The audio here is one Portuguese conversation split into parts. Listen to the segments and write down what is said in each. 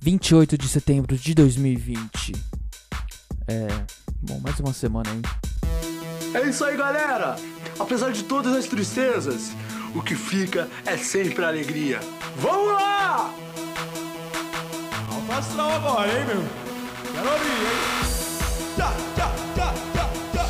28 de setembro de 2020. É. Bom, mais uma semana aí. É isso aí, galera! Apesar de todas as tristezas, o que fica é sempre a alegria. Vamos lá! Alto astral agora, hein, meu? Quero ouvir, hein? Tchá, tchá, tchá, tchá, tchá.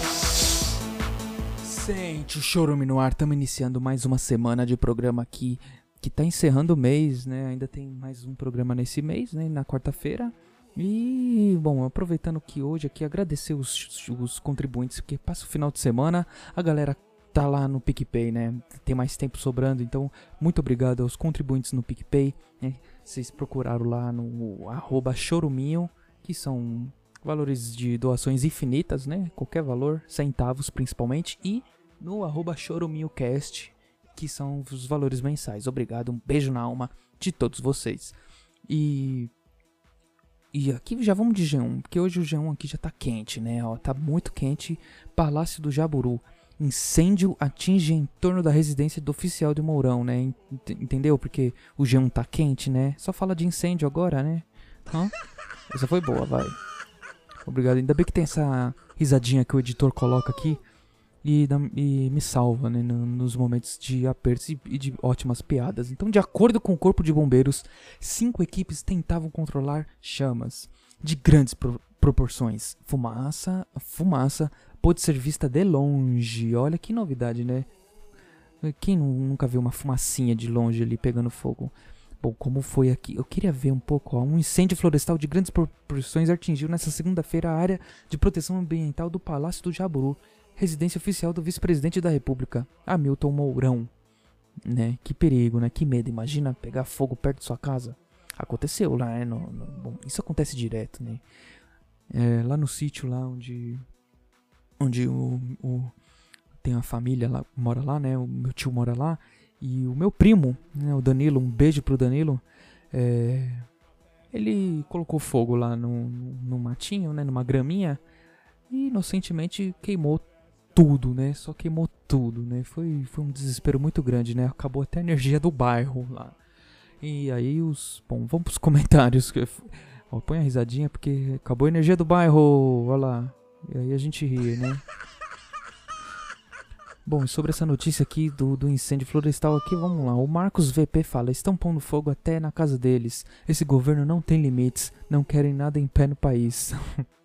Sente o chorume no ar, estamos iniciando mais uma semana de programa aqui, que tá encerrando o mês, né? Ainda tem mais um programa nesse mês, né? Na quarta-feira. E, bom, aproveitando que hoje aqui, agradecer os, os contribuintes, porque passa o final de semana, a galera tá lá no PicPay, né? Tem mais tempo sobrando, então muito obrigado aos contribuintes no PicPay, né? Vocês procuraram lá no arroba choruminho, que são valores de doações infinitas, né? Qualquer valor, centavos principalmente, e no arroba choruminhocast, que são os valores mensais. Obrigado, um beijo na alma de todos vocês. E e aqui já vamos de G1, porque hoje o G1 aqui já tá quente, né? Ó, tá muito quente. Palácio do Jaburu. Incêndio atinge em torno da residência do oficial de Mourão, né? Ent- Entendeu? Porque o G1 tá quente, né? Só fala de incêndio agora, né? Hã? Essa foi boa, vai. Obrigado. Ainda bem que tem essa risadinha que o editor coloca aqui e, e me salva, né? no- nos momentos de apertos e, e de ótimas piadas. Então, de acordo com o Corpo de Bombeiros, cinco equipes tentavam controlar chamas de grandes pro- proporções. Fumaça, fumaça pôde ser vista de longe. Olha que novidade, né? Quem nu- nunca viu uma fumacinha de longe ali pegando fogo? Bom, como foi aqui? Eu queria ver um pouco. Ó, um incêndio florestal de grandes proporções atingiu nesta segunda-feira a área de proteção ambiental do Palácio do Jaburu, residência oficial do vice-presidente da República, Hamilton Mourão. Né? Que perigo, né? Que medo. Imagina pegar fogo perto de sua casa. Aconteceu lá, né? No, no- bom, isso acontece direto, né? É, lá no sítio lá onde onde o, o- tem a família lá mora lá, né? O meu tio mora lá e o meu primo, né? O Danilo, um beijo pro Danilo. É, ele colocou fogo lá no, no, matinho, né? Numa graminha e inocentemente queimou tudo, né? Só queimou tudo, né? Foi, foi um desespero muito grande, né? Acabou até a energia do bairro lá. E aí os. Bom, vamos pros comentários. que- Ó, põe a risadinha porque acabou a energia do bairro. Olha lá. E aí a gente ri, né? Bom, e sobre essa notícia aqui do, do incêndio florestal aqui, vamos lá. O Marcos VP fala, estão pondo fogo até na casa deles. Esse governo não tem limites, não querem nada em pé no país.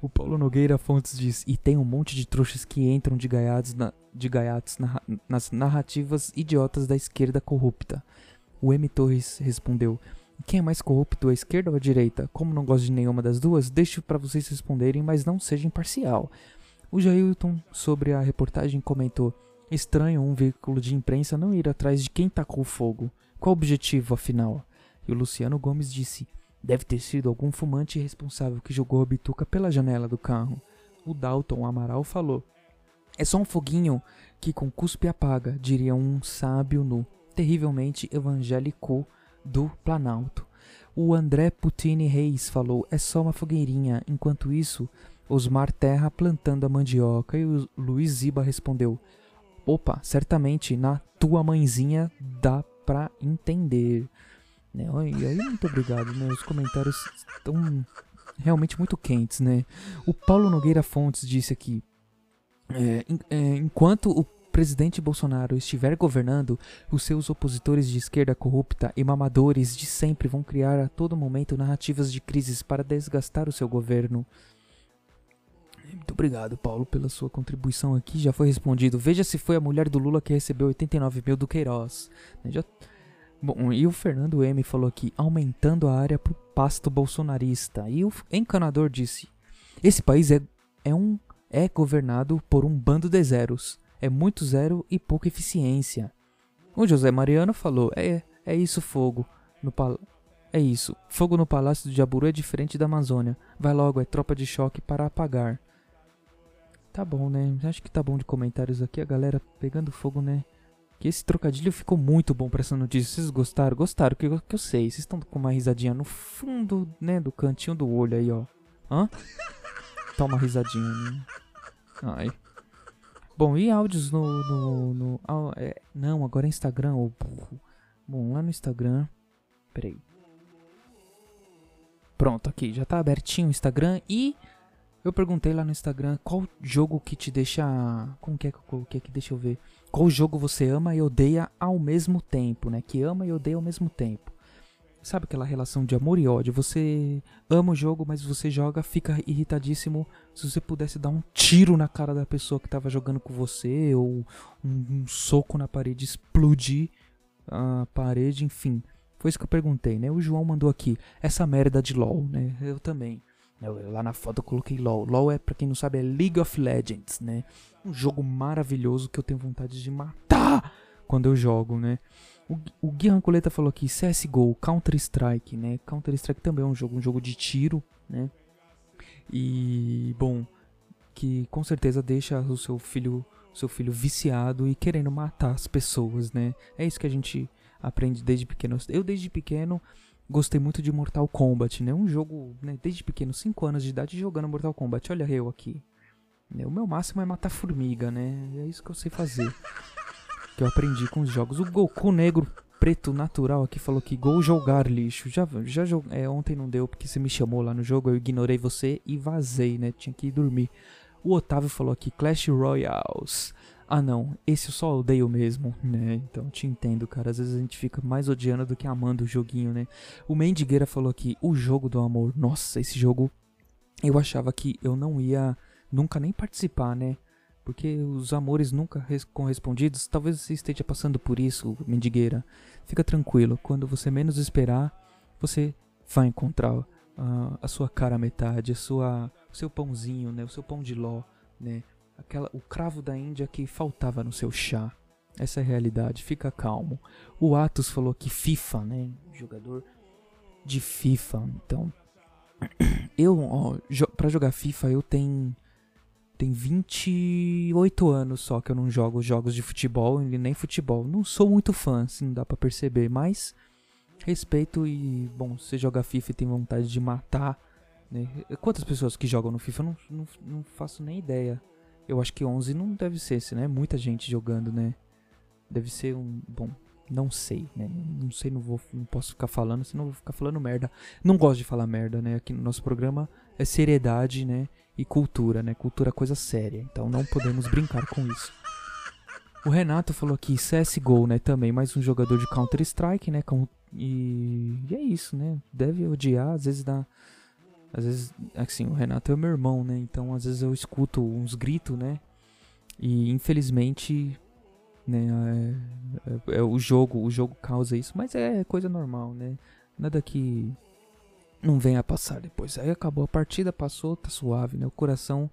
o Paulo Nogueira Fontes diz, e tem um monte de trouxas que entram de gaiatos, na, de gaiatos narra- nas narrativas idiotas da esquerda corrupta. O M. Torres respondeu, quem é mais corrupto, a esquerda ou a direita? Como não gosto de nenhuma das duas, deixo para vocês responderem, mas não seja imparcial. O Jailton, sobre a reportagem, comentou: Estranho um veículo de imprensa não ir atrás de quem tacou fogo. Qual o objetivo, afinal? E o Luciano Gomes disse: Deve ter sido algum fumante responsável que jogou a bituca pela janela do carro. O Dalton Amaral falou: É só um foguinho que com cuspe apaga, diria um sábio nu, terrivelmente evangélico do Planalto. O André Putini Reis falou: É só uma fogueirinha. Enquanto isso, Osmar Terra plantando a mandioca e o Luiz Ziba respondeu: Opa, certamente na tua mãezinha dá pra entender. Né? E aí, muito obrigado, né? Os comentários estão realmente muito quentes, né? O Paulo Nogueira Fontes disse aqui: é, é, enquanto o presidente Bolsonaro estiver governando, os seus opositores de esquerda corrupta e mamadores de sempre vão criar a todo momento narrativas de crises para desgastar o seu governo. Muito obrigado, Paulo, pela sua contribuição aqui. Já foi respondido. Veja se foi a mulher do Lula que recebeu 89 mil do Queiroz. Já... Bom, e o Fernando M falou aqui, aumentando a área pro pasto bolsonarista. E o encanador disse: Esse país é, é um é governado por um bando de zeros. É muito zero e pouca eficiência. O José Mariano falou: É, é isso, fogo. No pal é isso. Fogo no Palácio do Jaburu é diferente da Amazônia. Vai logo, é tropa de choque para apagar. Tá bom, né? Acho que tá bom de comentários aqui. A galera pegando fogo, né? Que esse trocadilho ficou muito bom pra essa notícia. Vocês gostaram? Gostaram, que que eu sei. Vocês estão com uma risadinha no fundo, né? Do cantinho do olho aí, ó. Hã? Tá uma risadinha, né? Ai. Bom, e áudios no. no, no é, não, agora é Instagram, ô burro. Bom, lá no Instagram. Peraí. Pronto, aqui, já tá abertinho o Instagram e eu perguntei lá no Instagram qual jogo que te deixa. Como que é que eu coloquei aqui? Deixa eu ver. Qual jogo você ama e odeia ao mesmo tempo, né? Que ama e odeia ao mesmo tempo. Sabe aquela relação de amor e ódio? Você ama o jogo, mas você joga, fica irritadíssimo. Se você pudesse dar um tiro na cara da pessoa que tava jogando com você, ou um, um soco na parede, explodir a parede, enfim. Foi isso que eu perguntei, né? O João mandou aqui, essa merda de LOL, né? Eu também. Eu, lá na foto eu coloquei LOL. LOL é, pra quem não sabe, é League of Legends, né? Um jogo maravilhoso que eu tenho vontade de matar quando eu jogo, né? O, o Gui Rancoleta falou aqui, CSGO, Counter-Strike, né? Counter-Strike também é um jogo, um jogo de tiro, né? E, bom, que com certeza deixa o seu filho, seu filho viciado e querendo matar as pessoas, né? É isso que a gente aprende desde pequeno. Eu desde pequeno gostei muito de Mortal Kombat, né? Um jogo, né, desde pequeno, 5 anos de idade jogando Mortal Kombat. Olha eu aqui. O meu máximo é matar formiga, né? É isso que eu sei fazer que eu aprendi com os jogos. O Goku negro preto natural aqui falou que gol jogar lixo. Já já é, ontem não deu porque você me chamou lá no jogo, eu ignorei você e vazei, né? Tinha que ir dormir. O Otávio falou aqui Clash Royales. Ah não, esse eu só odeio mesmo, né? Então te entendo, cara. Às vezes a gente fica mais odiando do que amando o joguinho, né? O Mendigueira falou aqui, o jogo do amor. Nossa, esse jogo eu achava que eu não ia nunca nem participar, né? porque os amores nunca correspondidos, talvez você esteja passando por isso, mendigueira. Fica tranquilo, quando você menos esperar, você vai encontrar uh, a sua cara metade, a sua, o seu pãozinho, né, o seu pão de ló, né, aquela, o cravo da Índia que faltava no seu chá. Essa é a realidade, fica calmo. O Atos falou que FIFA, né, jogador de FIFA, então eu, ó, jo para jogar FIFA eu tenho tem 28 anos só que eu não jogo jogos de futebol e nem futebol. Não sou muito fã, assim, dá para perceber, mas respeito e, bom, você joga FIFA e tem vontade de matar, né? Quantas pessoas que jogam no FIFA? Eu não, não, não faço nem ideia. Eu acho que 11 não deve ser, né? Muita gente jogando, né? Deve ser um, bom, não sei, né? Não sei, não vou, não posso ficar falando, senão vou ficar falando merda. Não gosto de falar merda, né? Aqui no nosso programa é seriedade, né? E cultura, né? Cultura é coisa séria. Então não podemos brincar com isso. O Renato falou aqui CSGO, né? Também mais um jogador de Counter Strike, né? E, e é isso, né? Deve odiar, às vezes dá. Às vezes, assim, o Renato é meu irmão, né? Então às vezes eu escuto uns gritos, né? E infelizmente né? É, é, é, o jogo, o jogo causa isso, mas é coisa normal, né? Nada que não venha a passar depois. Aí acabou a partida, passou, tá suave, né? O coração,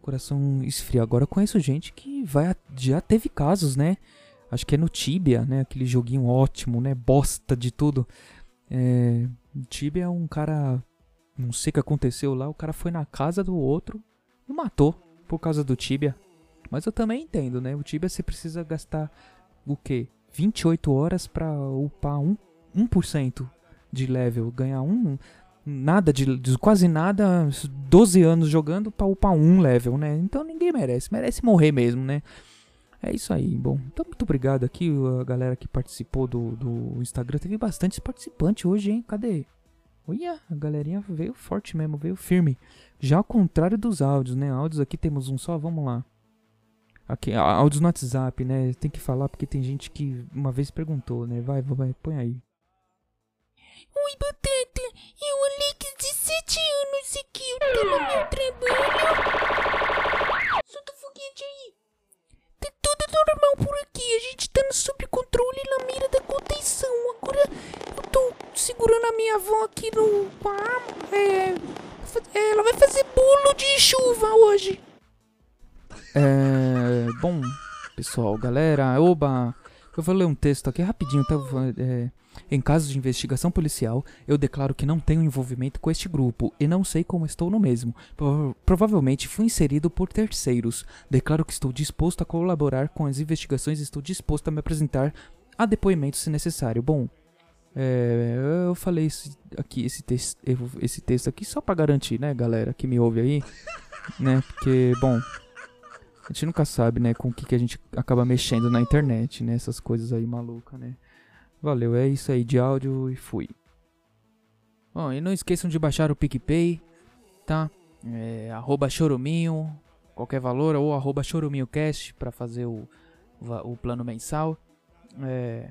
coração esfria. Agora eu conheço gente que vai, já teve casos, né? Acho que é no Tibia, né? Aquele joguinho ótimo, né? Bosta de tudo. É, Tibia é um cara, não sei o que aconteceu lá. O cara foi na casa do outro e matou por causa do Tibia. Mas eu também entendo, né? O Tibia você precisa gastar o quê? 28 horas para upar 1%, 1 de level, ganhar um nada de, quase nada, 12 anos jogando para upar um level, né? Então ninguém merece, merece morrer mesmo, né? É isso aí, bom. Então muito obrigado aqui a galera que participou do, do Instagram, teve bastante participante hoje, hein? Cadê? Olha, a galerinha veio forte mesmo, veio firme. Já ao contrário dos áudios, né? Áudios aqui temos um só, vamos lá. Aqui, áudios no WhatsApp, né? Tem que falar porque tem gente que uma vez perguntou, né? Vai, vai, põe aí. Oi, Batata. Eu, Alex, de 7 anos aqui. Eu tô no meu trabalho. Solta o foguete aí. Tá tudo normal por aqui. A gente tá sob controle na mira da contenção. Segurando a minha avó aqui no... É, ela vai fazer bolo de chuva hoje. É, bom, pessoal, galera, oba, eu vou ler um texto aqui rapidinho, tá? É, em caso de investigação policial, eu declaro que não tenho envolvimento com este grupo e não sei como estou no mesmo. Pro provavelmente fui inserido por terceiros. Declaro que estou disposto a colaborar com as investigações e estou disposto a me apresentar a depoimento se necessário. Bom, é, eu falei esse, aqui esse, te esse texto aqui só para garantir, né, galera que me ouve aí, né? Porque, bom, a gente nunca sabe, né, com o que, que a gente acaba mexendo na internet, né? Essas coisas aí malucas, né? Valeu, é isso aí de áudio e fui. Bom, e não esqueçam de baixar o PicPay, tá? É, arroba choruminho, qualquer valor, ou arroba choruminhocast pra fazer o, o, o plano mensal. É,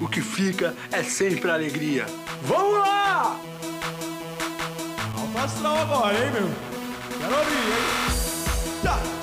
o que fica é sempre alegria. Vamos lá! Alto astral agora, hein, meu? Quero ouvir, hein? Tchá!